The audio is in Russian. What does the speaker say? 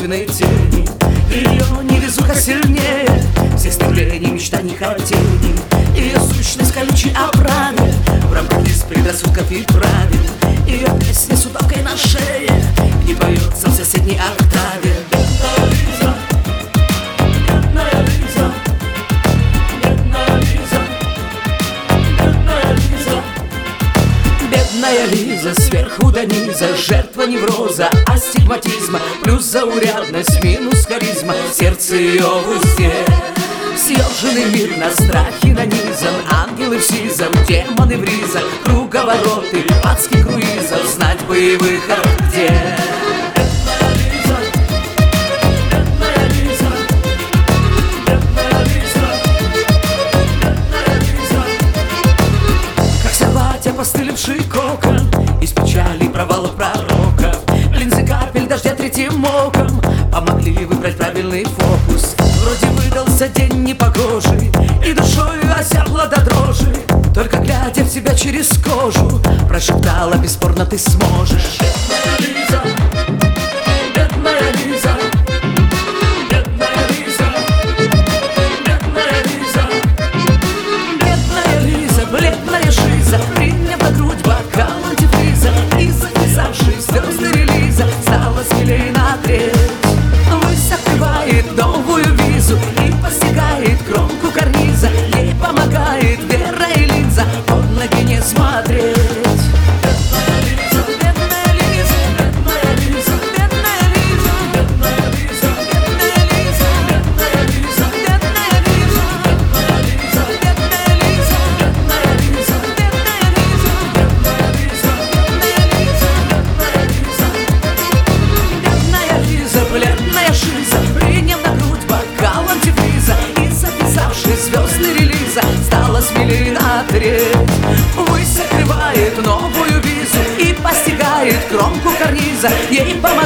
собственной тени. Ее невезуха сильнее. Всех стремлений, мечтаний, хотений Ее сущность колючей оправе В рамках из предрассудков и правил. Ее песня с удавкой на шее. Не поется в соседней октаве. Бедная Лиза, Лиза, сверху до низа Жертва невроза, астигматизма Плюс заурядность, минус харизма Сердце ее в узде. Съеженный мир на страхе нанизан Ангелы в сизом, демоны в ризах Круговороты, адских круизов Знать бы и провалов пророка Линзы капель дождя третьим оком. Помогли выбрать правильный фокус. Вроде выдался день непогожий И душою осяпла до дрожи. Только глядя в себя через кожу Прошептала, бесспорно ты сможешь Лиза, треть Высь новую визу И постигает кромку карниза. Ей помогает